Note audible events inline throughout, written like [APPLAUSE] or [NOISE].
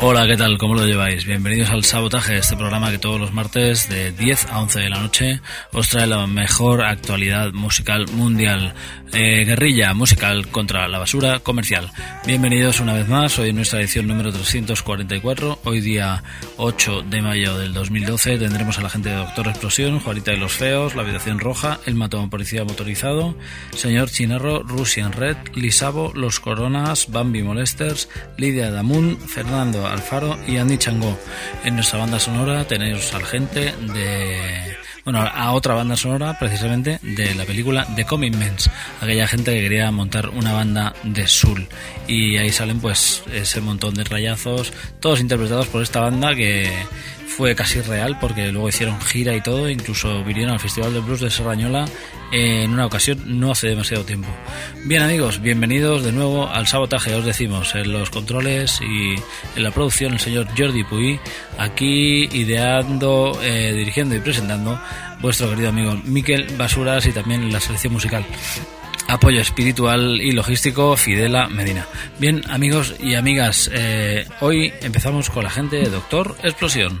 Hola, ¿qué tal? ¿Cómo lo lleváis? Bienvenidos al Sabotaje, este programa que todos los martes de 10 a 11 de la noche os trae la mejor actualidad musical mundial. Eh, guerrilla musical contra la basura comercial. Bienvenidos una vez más, hoy en nuestra edición número 344, hoy día 8 de mayo del 2012 tendremos a la gente de Doctor Explosión, Juanita y los Feos, La Habitación Roja, El Matón Policía Motorizado, Señor Chinarro, Russian Red, Lisabo, Los Coronas, Bambi Molesters, Lidia Damun, Fernando Alfaro y Andy Changó. En nuestra banda sonora tenéis al gente de bueno, a otra banda sonora precisamente de la película The Commitments, aquella gente que quería montar una banda de soul y ahí salen pues ese montón de rayazos, todos interpretados por esta banda que fue casi real porque luego hicieron gira y todo, incluso vinieron al Festival de Blues de Serrañola en una ocasión no hace demasiado tiempo. Bien amigos, bienvenidos de nuevo al sabotaje, os decimos, en los controles y en la producción el señor Jordi Puy, aquí ideando, eh, dirigiendo y presentando vuestro querido amigo Miquel Basuras y también la selección musical. Apoyo espiritual y logístico Fidela Medina. Bien amigos y amigas, eh, hoy empezamos con la gente de Doctor Explosión.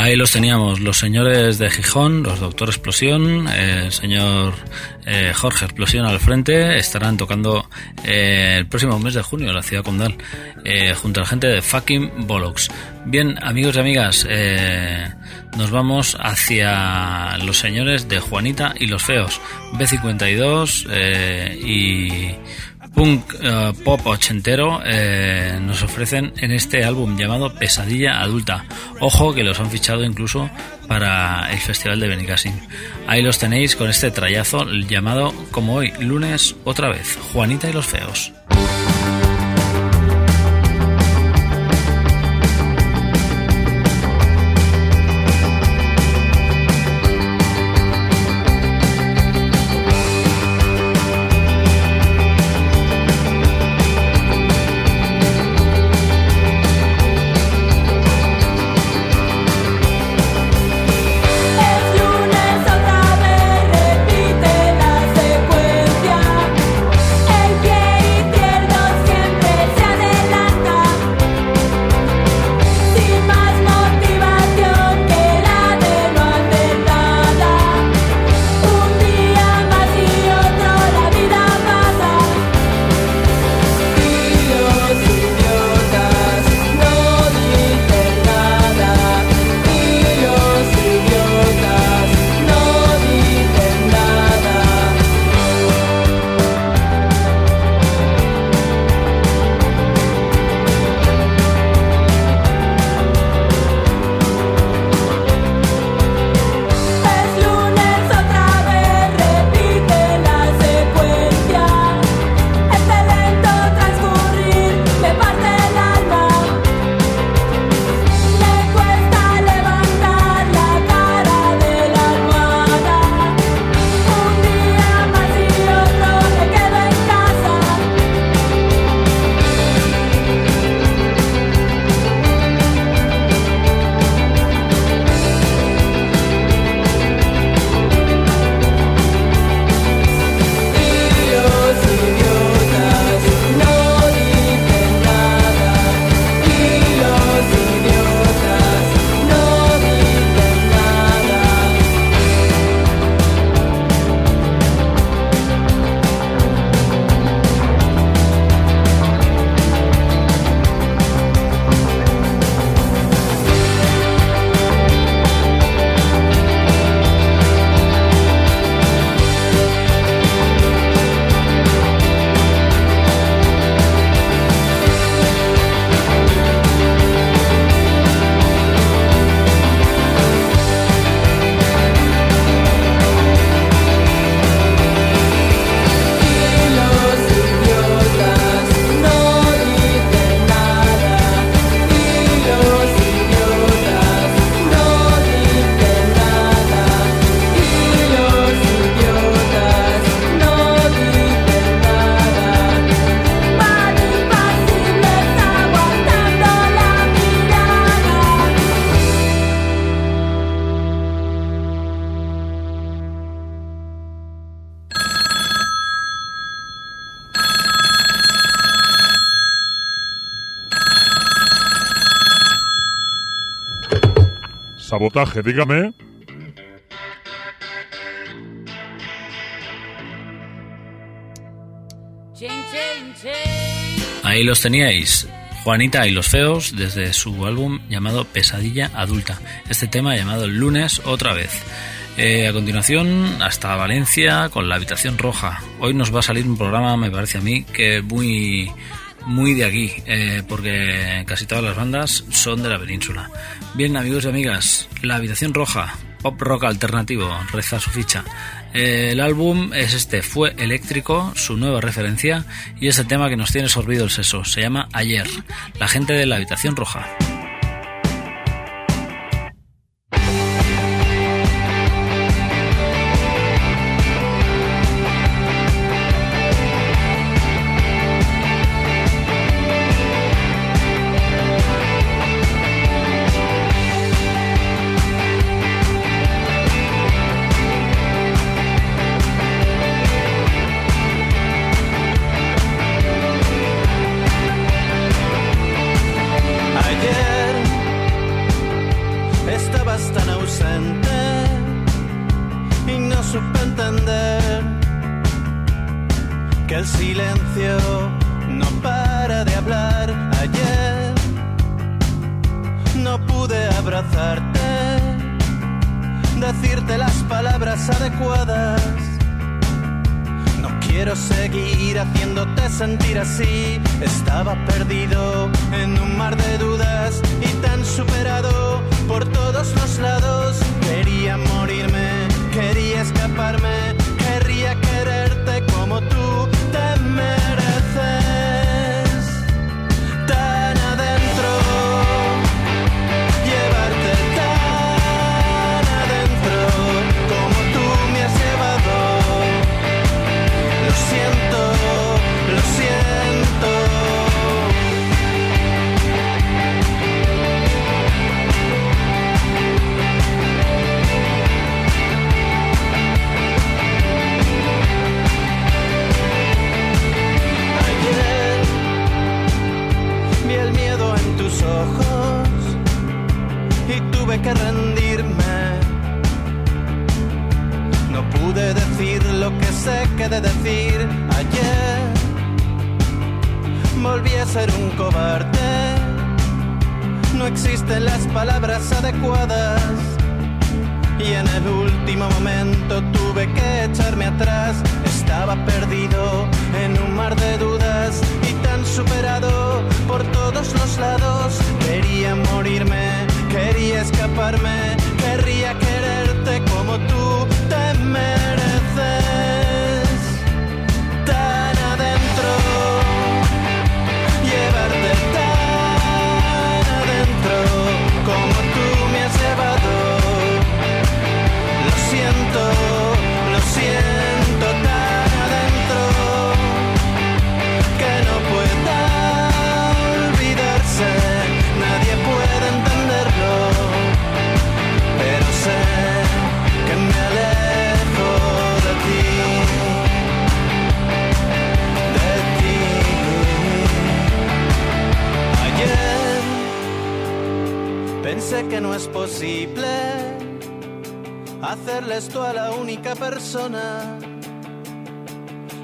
Ahí los teníamos, los señores de Gijón, los Doctor Explosión, el señor eh, Jorge Explosión al frente, estarán tocando eh, el próximo mes de junio en la ciudad condal, eh, junto a la gente de Fucking Bollocks. Bien, amigos y amigas, nos vamos hacia los señores de Juanita y los Feos, B52 y punk eh, pop ochentero eh, nos ofrecen en este álbum llamado Pesadilla Adulta. Ojo que los han fichado incluso para el Festival de Benicassim. Ahí los tenéis con este trayazo llamado como hoy, lunes otra vez, Juanita y los Feos. Sabotaje, dígame. Ahí los teníais. Juanita y los Feos desde su álbum llamado Pesadilla Adulta. Este tema llamado El lunes otra vez. Eh, a continuación, hasta Valencia con la habitación roja. Hoy nos va a salir un programa, me parece a mí, que muy, muy de aquí, eh, porque casi todas las bandas son de la península. Bien, amigos y amigas, la habitación roja, pop rock alternativo, reza su ficha. Eh, el álbum es este, fue eléctrico, su nueva referencia, y es el tema que nos tiene sorbido el seso. Se llama Ayer, la gente de la habitación roja. Que no es posible hacerle esto a la única persona,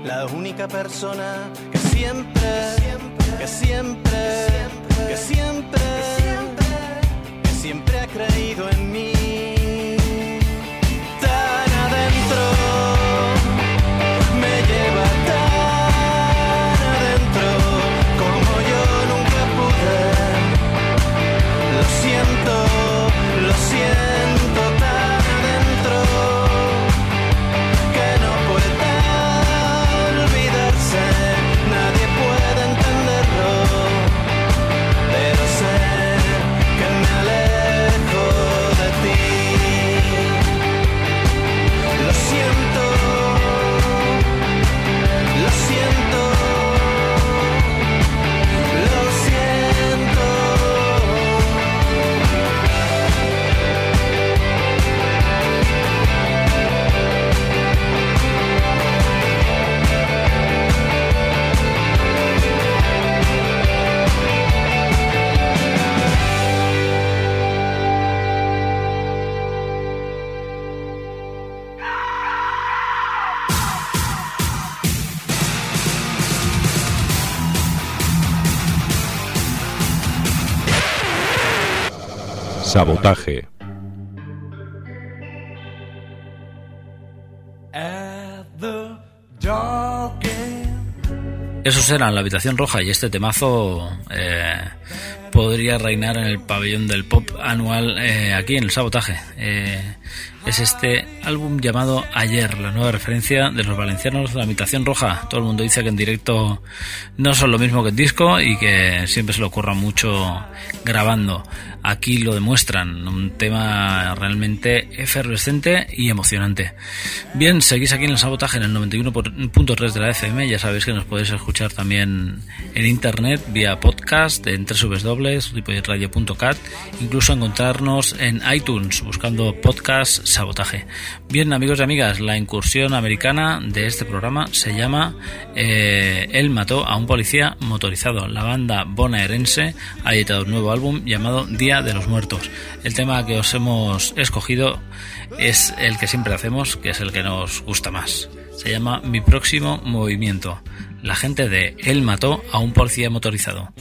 la única persona que siempre, que siempre, que siempre, que siempre ha creído en mí. Sabotaje. Esos eran la habitación roja y este temazo eh, podría reinar en el pabellón del pop anual eh, aquí en el sabotaje. Eh, es este álbum llamado Ayer, la nueva referencia de los valencianos de la habitación roja. Todo el mundo dice que en directo no son lo mismo que en disco y que siempre se le ocurra mucho grabando. Aquí lo demuestran, un tema realmente efervescente y emocionante. Bien, seguís aquí en el sabotaje en el 91.3 de la FM, ya sabéis que nos podéis escuchar también en internet vía podcast en www.radio.cat, incluso encontrarnos en iTunes buscando podcast sabotaje. Bien, amigos y amigas, la incursión americana de este programa se llama eh, Él mató a un policía motorizado. La banda bonaerense ha editado un nuevo álbum llamado Día de los Muertos. El tema que os hemos escogido es el que siempre hacemos, que es el que nos gusta más. Se llama Mi próximo movimiento. La gente de Él mató a un policía motorizado.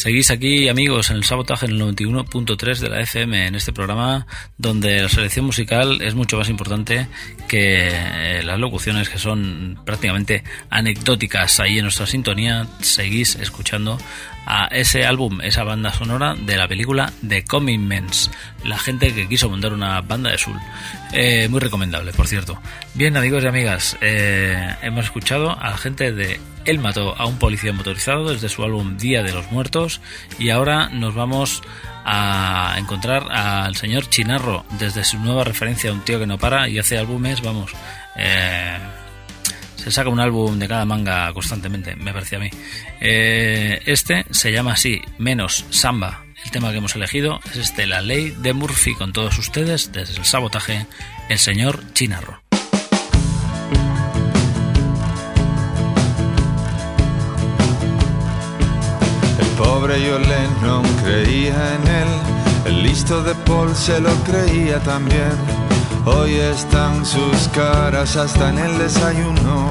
Seguís aquí, amigos, en el sabotaje en el 91.3 de la FM, en este programa donde la selección musical es mucho más importante que eh, las locuciones que son prácticamente anecdóticas. Ahí en nuestra sintonía seguís escuchando a ese álbum, esa banda sonora de la película The Coming Mens, la gente que quiso montar una banda de soul. Eh, muy recomendable, por cierto. Bien, amigos y amigas, eh, hemos escuchado a la gente de Él mató a un policía motorizado desde su álbum Día de los Muertos y ahora nos vamos a encontrar al señor Chinarro desde su nueva referencia a un tío que no para y hace álbumes, vamos, eh, se saca un álbum de cada manga constantemente, me parece a mí. Eh, este se llama así, menos Samba. El tema que hemos elegido es este, la ley de Murphy, con todos ustedes, desde el sabotaje, el señor Chinarro. El pobre John creía en él, el listo de Paul se lo creía también Hoy están sus caras hasta en el desayuno.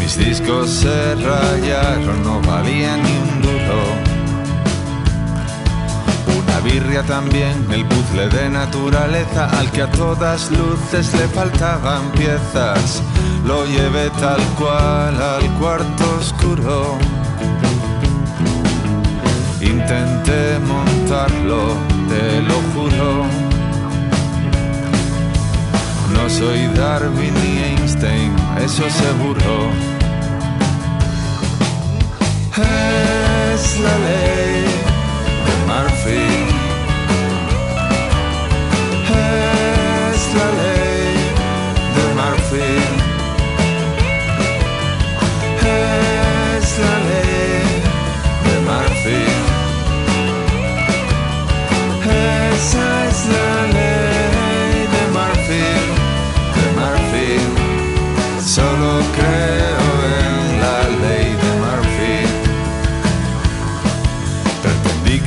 Mis discos se rayaron, no valían ni un duro. Una birria también, el puzzle de naturaleza al que a todas luces le faltaban piezas. Lo llevé tal cual al cuarto oscuro. Soy Darwin ni Einstein, eso seguro. Es la ley de Murphy.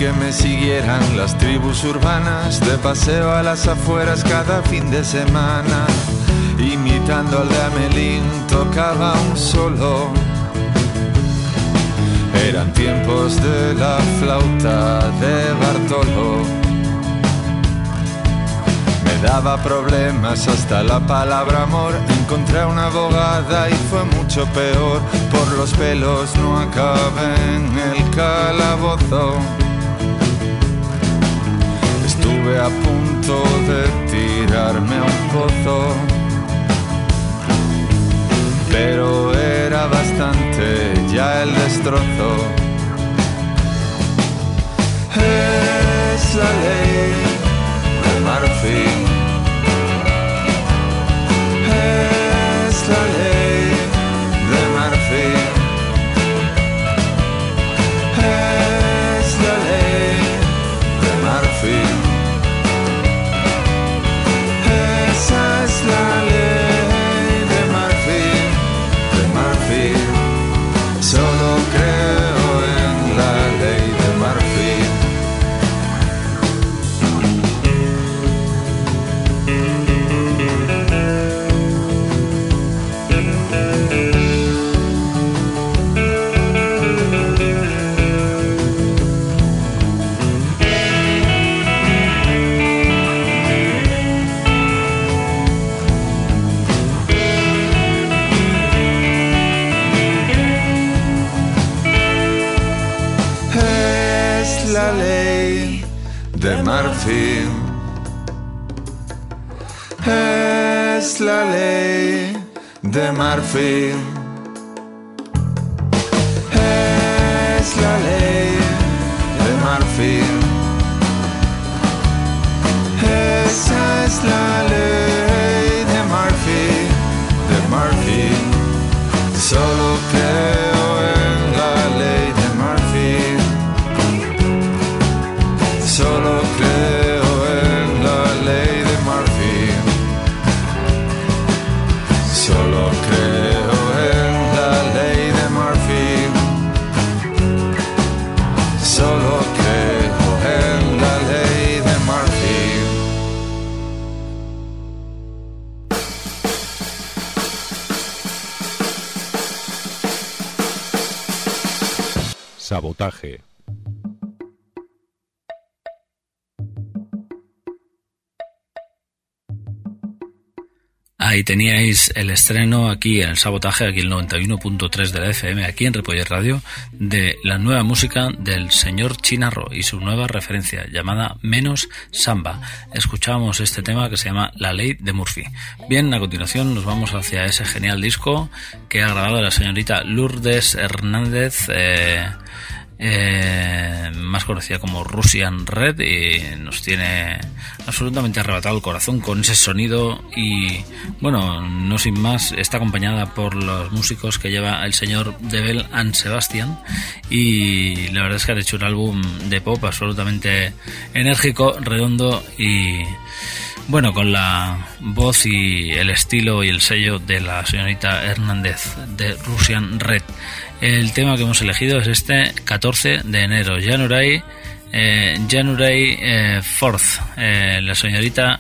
Que me siguieran las tribus urbanas de paseo a las afueras cada fin de semana. Imitando al de Amelín tocaba un solo. Eran tiempos de la flauta de Bartolo daba problemas hasta la palabra amor. Encontré a una abogada y fue mucho peor. Por los pelos no acabé en el calabozo. A punto de tirarme a un pozo. Pero era bastante ya el destrozo. Es la ley de marfil. la ley de Sabotaje. Ahí teníais el estreno aquí en el sabotaje, aquí el 91.3 de la FM, aquí en Repoller Radio, de la nueva música del señor Chinarro y su nueva referencia llamada Menos Samba. Escuchamos este tema que se llama La Ley de Murphy. Bien, a continuación nos vamos hacia ese genial disco que ha grabado la señorita Lourdes Hernández. Eh, eh, más conocida como Russian Red y nos tiene absolutamente arrebatado el corazón con ese sonido y bueno, no sin más, está acompañada por los músicos que lleva el señor Debel and Sebastian y la verdad es que ha hecho un álbum de pop absolutamente enérgico, redondo y bueno, con la voz y el estilo y el sello de la señorita Hernández de Russian Red. El tema que hemos elegido es este 14 de enero, January, eh, January eh, 4th, eh, la señorita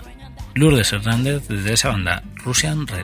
Lourdes Hernández de esa banda, Russian Red.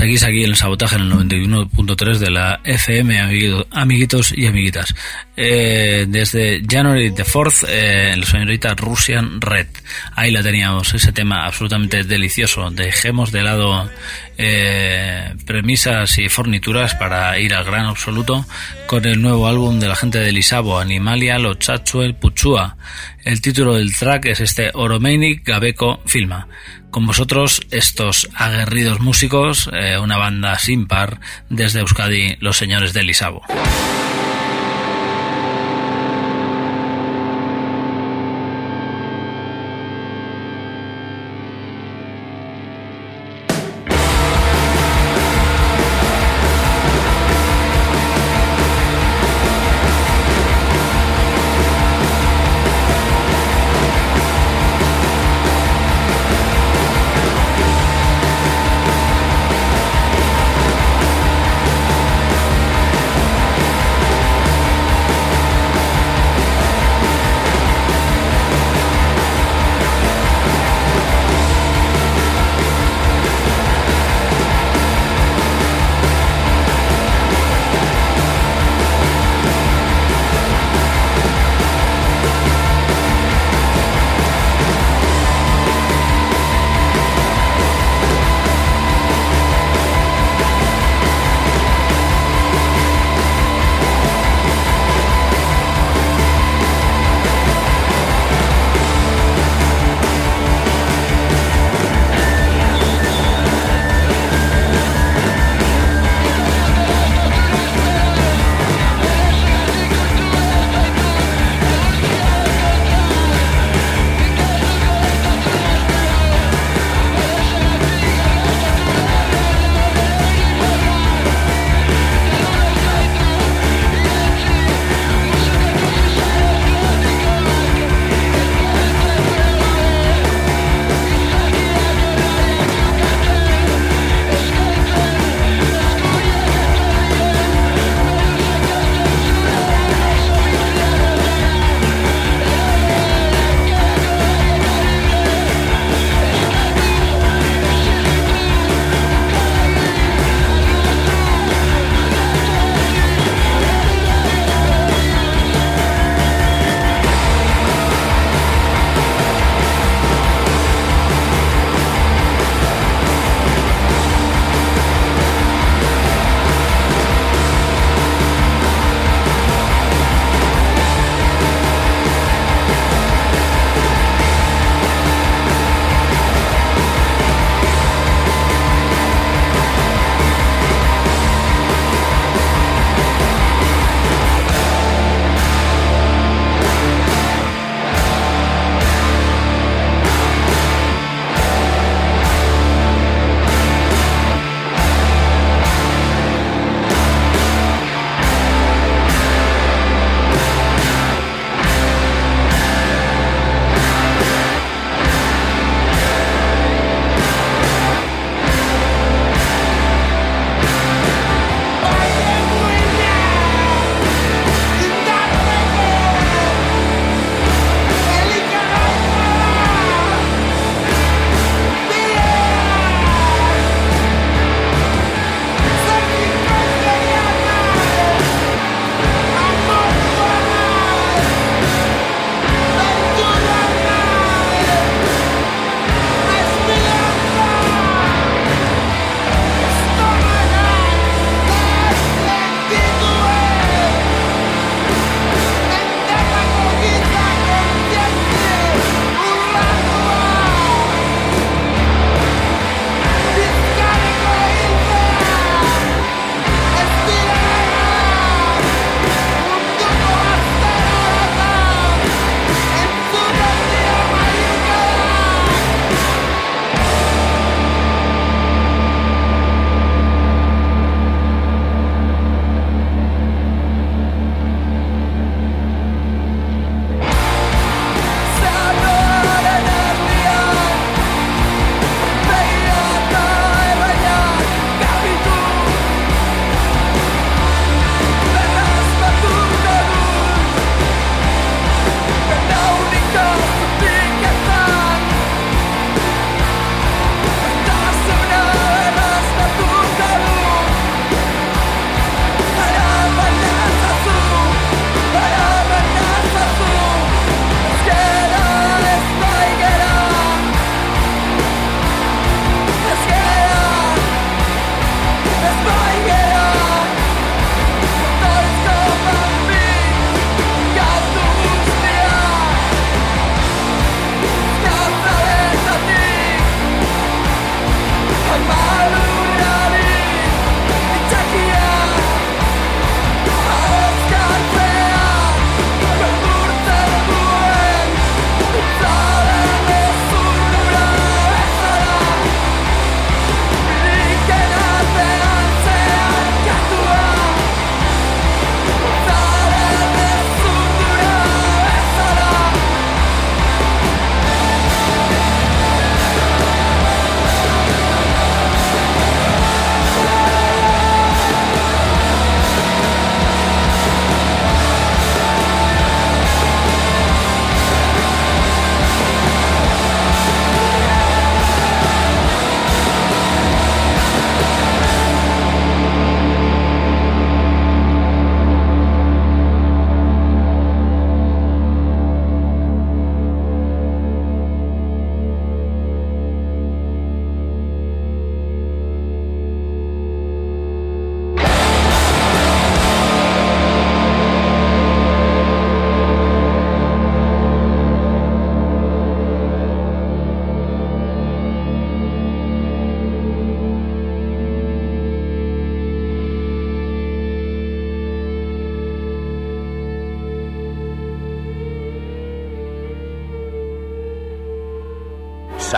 Seguís aquí en el sabotaje en el 91.3 de la FM, amiguitos y amiguitas. Eh, desde January the 4th, eh, la señorita Russian Red. Ahí la teníamos, ese tema absolutamente delicioso. Dejemos de lado eh, premisas y fornituras para ir al gran absoluto con el nuevo álbum de la gente de Lisabo, Animalia, Lo Chachuel, Puchua. El título del track es este Oromeinik Gabeco Filma. Con vosotros estos aguerridos músicos, eh, una banda sin par desde Euskadi, los señores de Lisabo.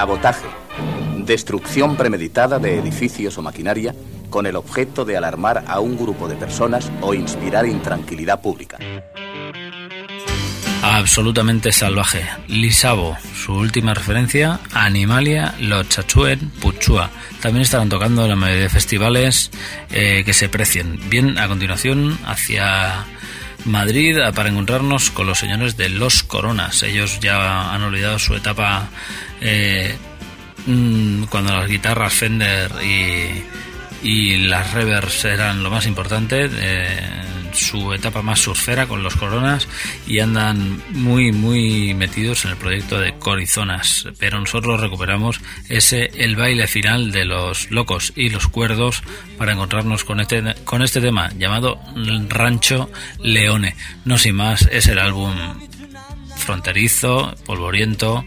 Sabotaje. Destrucción premeditada de edificios o maquinaria con el objeto de alarmar a un grupo de personas o inspirar intranquilidad pública. Absolutamente salvaje. Lisabo, su última referencia, Animalia, Lochachuen, Puchua. También estarán tocando en la mayoría de festivales eh, que se precien. Bien, a continuación, hacia Madrid para encontrarnos con los señores de Los Coronas. Ellos ya han olvidado su etapa eh, mm, cuando las guitarras Fender y, y las reverbs eran lo más importante. Eh, su etapa más surfera con los coronas y andan muy muy metidos en el proyecto de Corizonas pero nosotros recuperamos ese el baile final de los locos y los cuerdos para encontrarnos con este con este tema llamado Rancho Leone no sin más es el álbum fronterizo polvoriento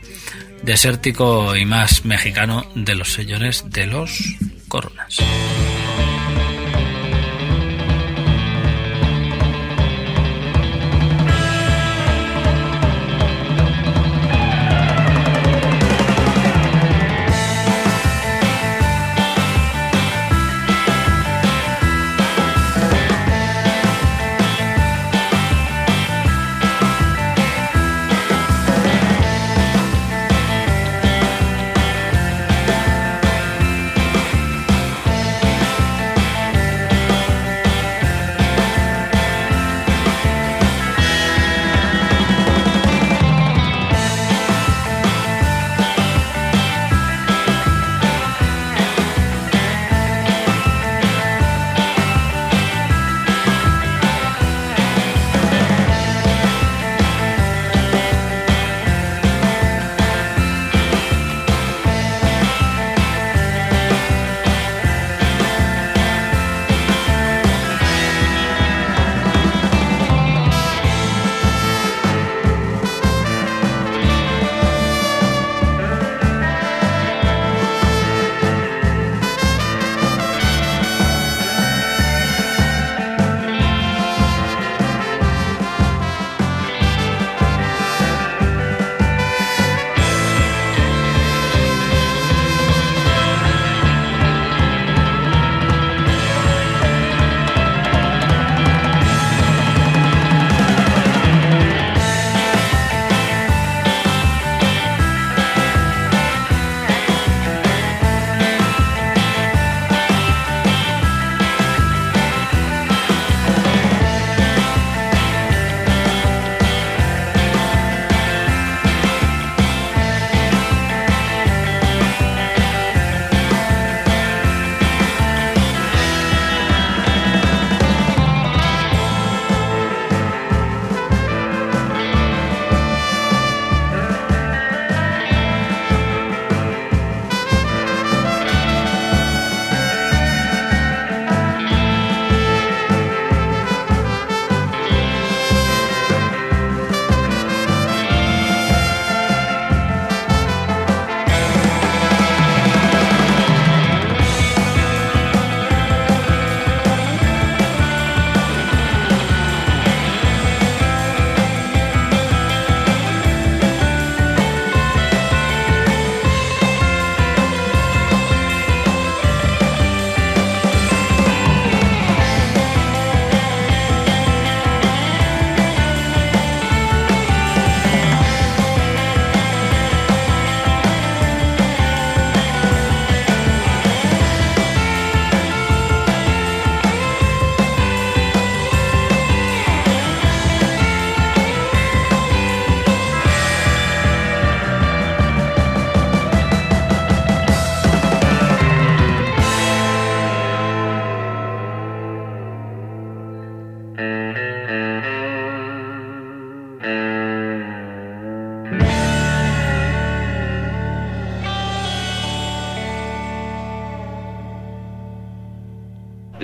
desértico y más mexicano de los señores de los coronas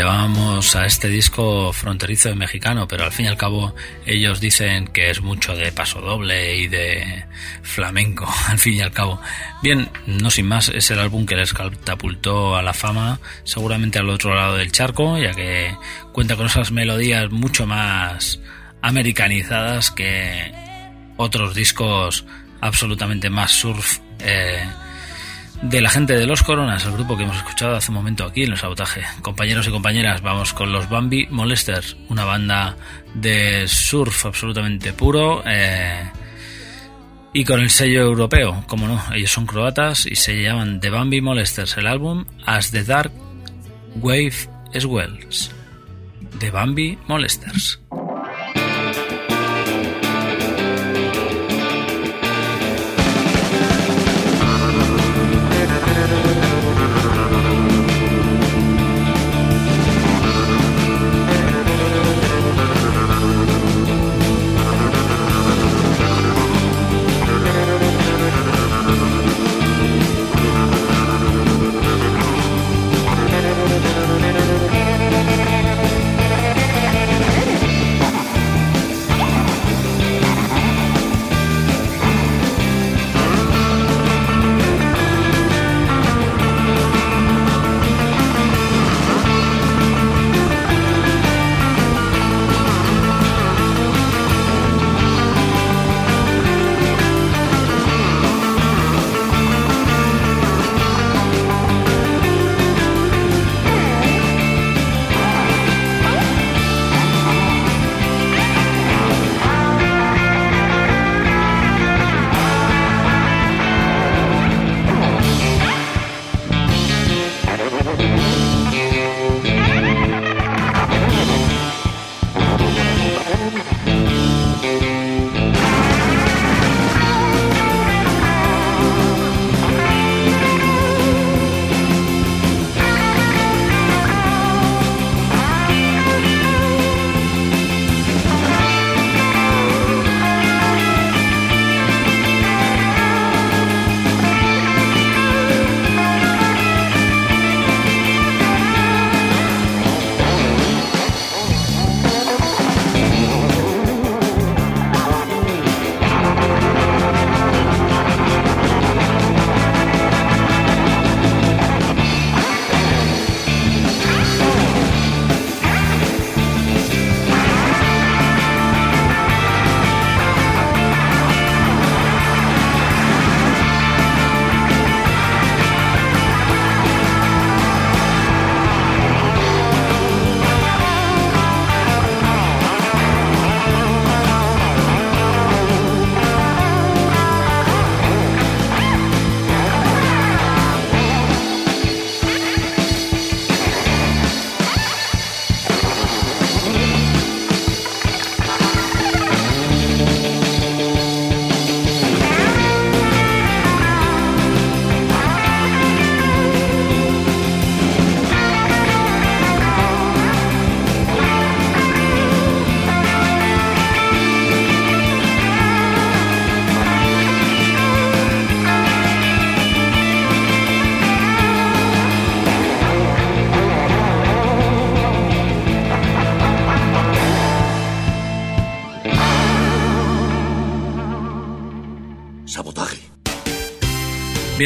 Llamamos a este disco fronterizo mexicano, pero al fin y al cabo ellos dicen que es mucho de paso doble y de flamenco, [LAUGHS] al fin y al cabo. Bien, no sin más, es el álbum que les catapultó a la fama, seguramente al otro lado del charco, ya que cuenta con esas melodías mucho más americanizadas que otros discos absolutamente más surf. Eh, de la gente de Los Coronas, el grupo que hemos escuchado hace un momento aquí en el sabotaje. Compañeros y compañeras, vamos con los Bambi Molesters, una banda de surf absolutamente puro eh, y con el sello europeo, como no, ellos son croatas y se llaman The Bambi Molesters, el álbum As the Dark Wave Swells. The Bambi Molesters.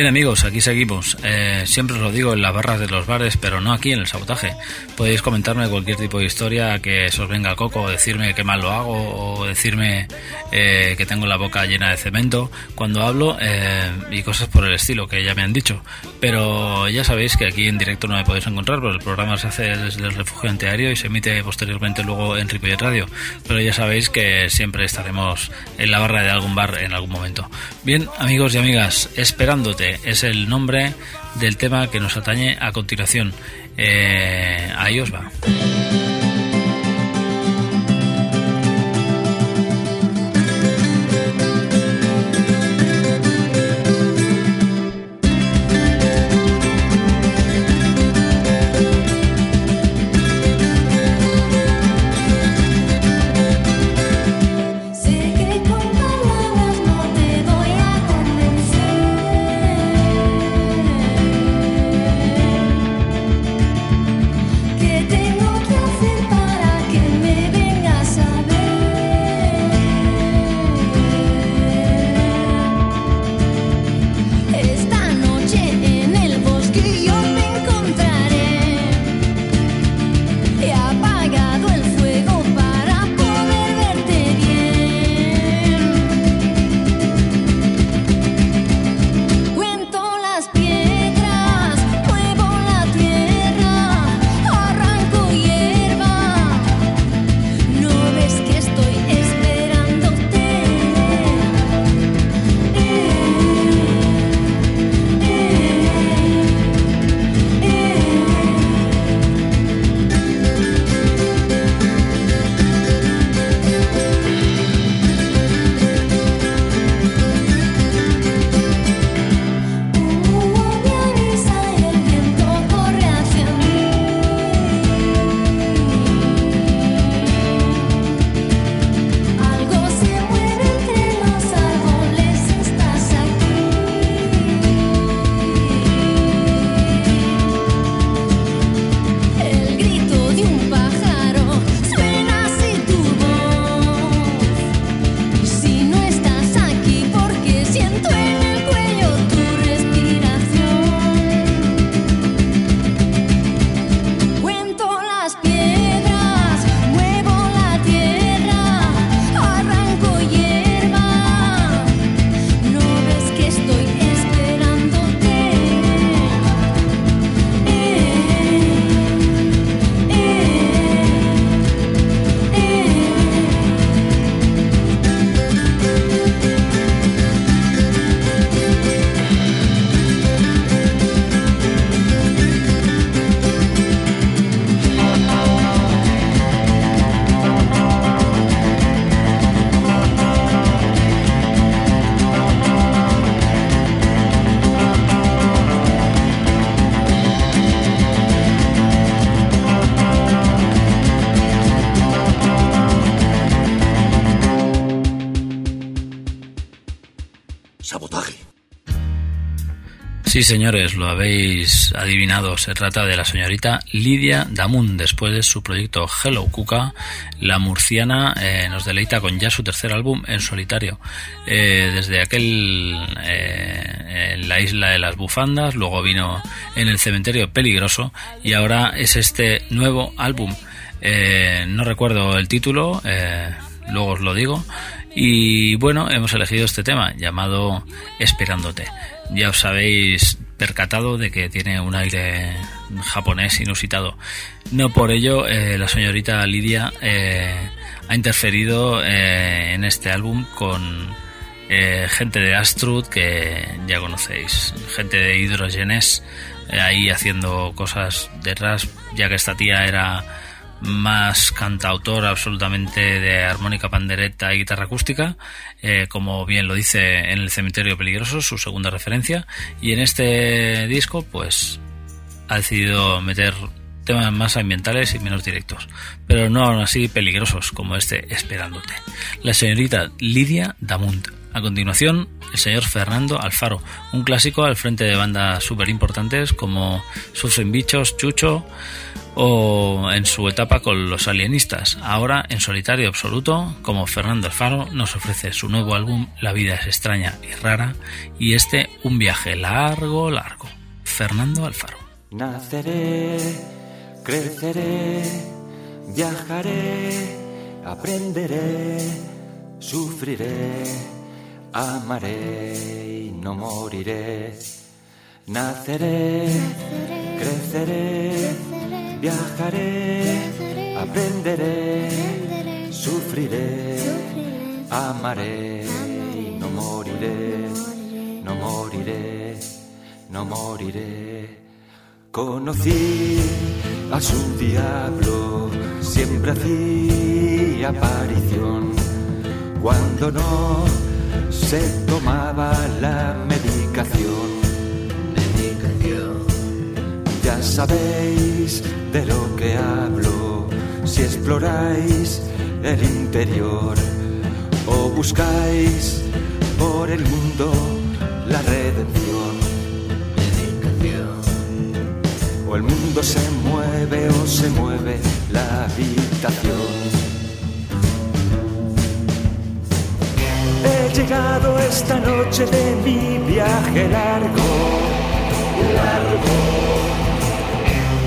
Bien amigos, aquí seguimos. Eh, siempre os lo digo en las barras de los bares, pero no aquí en el sabotaje. Podéis comentarme cualquier tipo de historia que se os venga al coco, o decirme que mal lo hago, o decirme eh, que tengo la boca llena de cemento cuando hablo eh, y cosas por el estilo que ya me han dicho. Pero ya sabéis que aquí en directo no me podéis encontrar, porque el programa se hace desde el refugio antiaéreo y se emite posteriormente luego en Ripollet Radio. Pero ya sabéis que siempre estaremos en la barra de algún bar en algún momento. Bien, amigos y amigas, esperándote es el nombre del tema que nos atañe a continuación. Eh, ahí os va. Sí, señores, lo habéis adivinado. Se trata de la señorita Lidia Damun. Después de su proyecto Hello Cuca, la murciana eh, nos deleita con ya su tercer álbum en solitario. Eh, desde aquel eh, en la isla de las bufandas, luego vino en el cementerio peligroso y ahora es este nuevo álbum. no recuerdo el título, luego os lo digo. Y bueno, hemos elegido este tema llamado Esperándote. Ya os habéis percatado de que tiene un aire japonés inusitado. No por ello eh, la señorita Lidia eh, ha interferido eh, en este álbum con gente de Astrud que ya conocéis, gente de Hydrogenes ahí haciendo cosas detrás, ya que esta tía era más cantautor absolutamente de armónica, pandereta y guitarra acústica, eh, como bien lo dice en El Cementerio Peligroso, su segunda referencia, y en este disco pues ha decidido meter temas más ambientales y menos directos, pero no aún así peligrosos como este Esperándote. La señorita Lidia Damunt. A continuación, el señor Fernando Alfaro, un clásico al frente de bandas súper importantes como Sufren Bichos, Chucho, o en su etapa con los alienistas. Ahora, en solitario absoluto, como Fernando Alfaro nos ofrece su nuevo álbum La vida es extraña y rara y este un viaje largo, largo. Fernando Alfaro. Naceré, creceré, viajaré, aprenderé, sufriré, amaré y no moriré. Naceré, creceré Viajaré, aprenderé, sufriré, amaré y no moriré, no moriré, no moriré. Conocí a su diablo, siempre hacía aparición cuando no se tomaba la medicación. Medicación. Ya sabéis de lo que hablo si exploráis el interior o buscáis por el mundo la redención. O el mundo se mueve o se mueve la habitación. He llegado esta noche de mi viaje largo, largo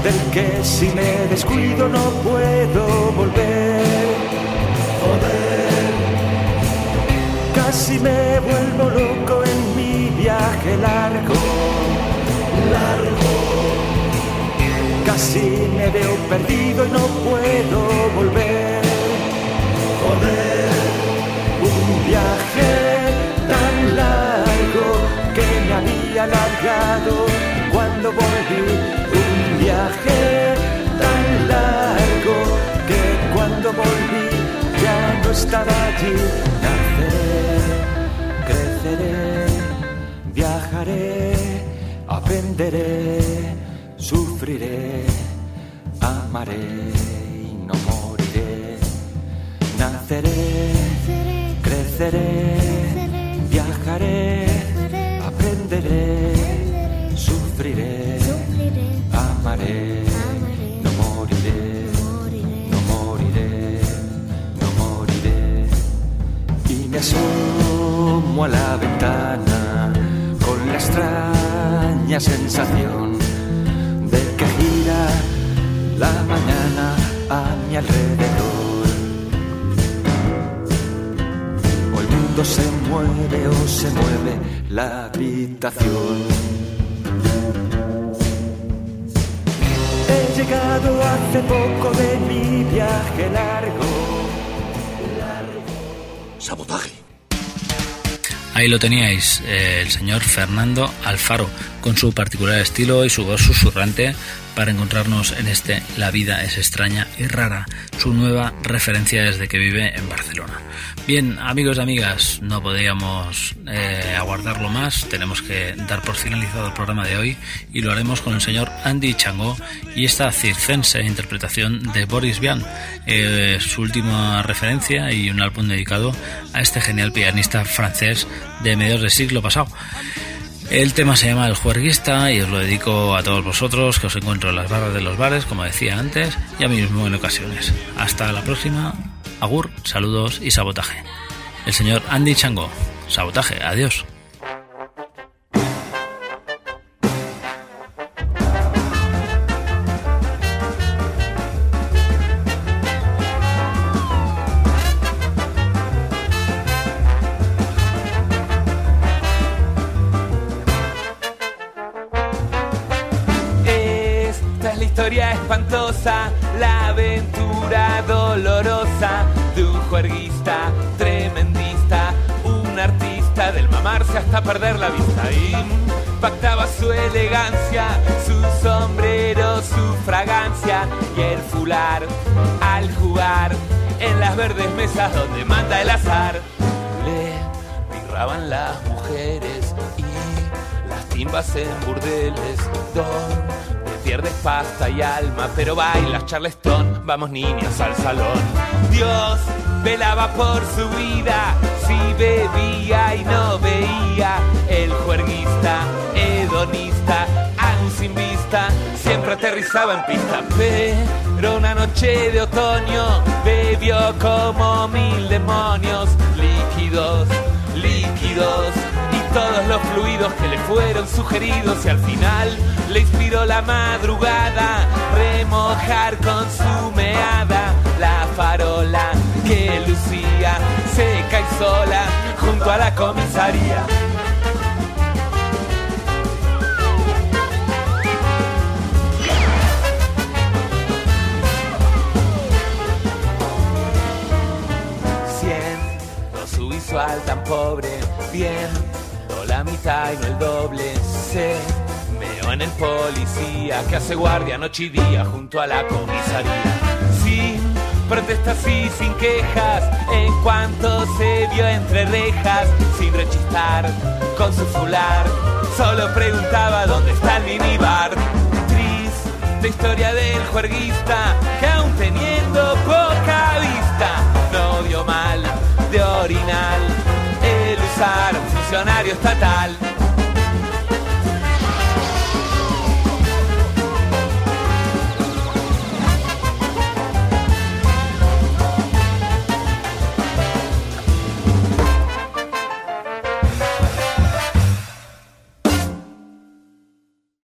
del que si me descuido no puedo volver. Joder, casi me vuelvo loco en mi viaje largo, largo. Casi me veo perdido y no puedo volver. Joder, un viaje tan largo que me había alargado cuando volví viaje tan largo que cuando volví ya no estaba allí. Naceré, creceré, viajaré, aprenderé, sufriré, amaré y no moriré. Naceré, creceré, viajaré, no moriré, no moriré, no moriré. Y me asomo a la ventana con la extraña sensación de que gira la mañana a mi alrededor. O el mundo se mueve o se mueve la habitación llegado hace poco de mi viaje largo. Sabotaje. Ahí lo teníais, eh, el señor Fernando Alfaro, con su particular estilo y su voz susurrante para encontrarnos en este La vida es extraña y rara, su nueva referencia desde que vive en Barcelona. Bien, amigos y amigas, no podíamos eh, aguardarlo más, tenemos que dar por finalizado el programa de hoy y lo haremos con el señor Andy Chango y esta circense interpretación de Boris Vian, eh, su última referencia y un álbum dedicado a este genial pianista francés de mediados del siglo pasado. El tema se llama El Juerguista y os lo dedico a todos vosotros que os encuentro en las barras de los bares, como decía antes, y a mí mismo en ocasiones. Hasta la próxima. Agur, saludos y sabotaje. El señor Andy Chango. Sabotaje, adiós. Impactaba su elegancia, su sombrero, su fragancia y el fular al jugar en las verdes mesas donde manda el azar. Le mirraban las mujeres y las timbas en burdeles pierdes pasta y alma, pero bailas charleston, vamos niñas al salón. Dios velaba por su vida, si bebía y no veía, el juerguista, hedonista, aún sin vista, siempre aterrizaba en pista, pero una noche de otoño bebió como mil demonios, líquidos, líquidos todos los fluidos que le fueron sugeridos y al final le inspiró la madrugada remojar con su meada la farola que lucía seca y sola junto a la comisaría. Siendo su visual tan pobre, viendo la mitad y no el doble, se meó en el policía que hace guardia noche y día junto a la comisaría. Sin protestas y sin quejas, en cuanto se vio entre rejas, sin rechistar con su fular, solo preguntaba dónde está el minibar. Triste historia del juerguista que aún teniendo poca funcionario estatal.